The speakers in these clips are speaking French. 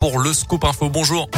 pour le Scoop Info. Bonjour.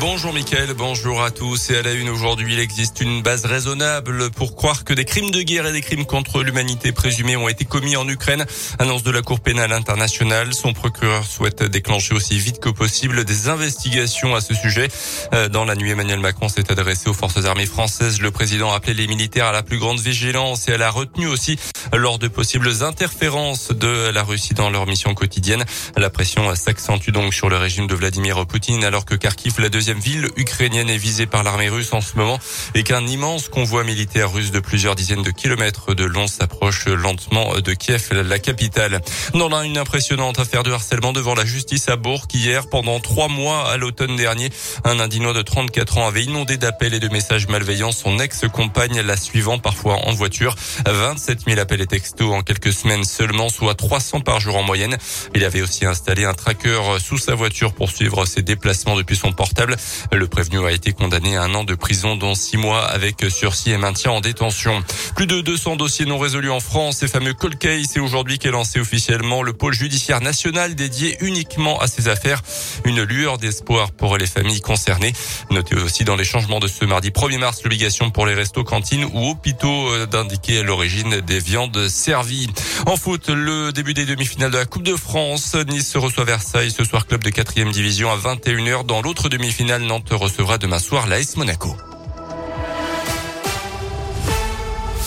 Bonjour Mickaël, bonjour à tous. Et à la une aujourd'hui, il existe une base raisonnable pour croire que des crimes de guerre et des crimes contre l'humanité présumés ont été commis en Ukraine. Annonce de la Cour pénale internationale. Son procureur souhaite déclencher aussi vite que possible des investigations à ce sujet. Euh, dans la nuit, Emmanuel Macron s'est adressé aux forces armées françaises. Le président a appelé les militaires à la plus grande vigilance et à la retenue aussi lors de possibles interférences de la Russie dans leur mission quotidienne. La pression s'accentue donc sur le régime de Vladimir Poutine alors que Kharkiv, la deuxième ville ukrainienne est visée par l'armée russe en ce moment et qu'un immense convoi militaire russe de plusieurs dizaines de kilomètres de long s'approche lentement de Kiev, la capitale. Dans une impressionnante affaire de harcèlement devant la justice à Bourg hier, pendant trois mois à l'automne dernier, un Indinois de 34 ans avait inondé d'appels et de messages malveillants son ex-compagne, la suivant parfois en voiture. 27 000 appels et textos en quelques semaines seulement, soit 300 par jour en moyenne. Il avait aussi installé un tracker sous sa voiture pour suivre ses déplacements depuis son portable. Le prévenu a été condamné à un an de prison, dont six mois avec sursis et maintien en détention. Plus de 200 dossiers non résolus en France. Ces fameux cold c'est aujourd'hui qu'est lancé officiellement le pôle judiciaire national dédié uniquement à ces affaires. Une lueur d'espoir pour les familles concernées. Notez aussi dans les changements de ce mardi 1er mars l'obligation pour les restos, cantines ou hôpitaux euh, d'indiquer l'origine des viandes servies. En foot, le début des demi-finales de la Coupe de France. Nice reçoit Versailles ce soir, club de quatrième division à 21h. Dans l'autre demi-finale, Nantes recevra demain soir l'AS Monaco.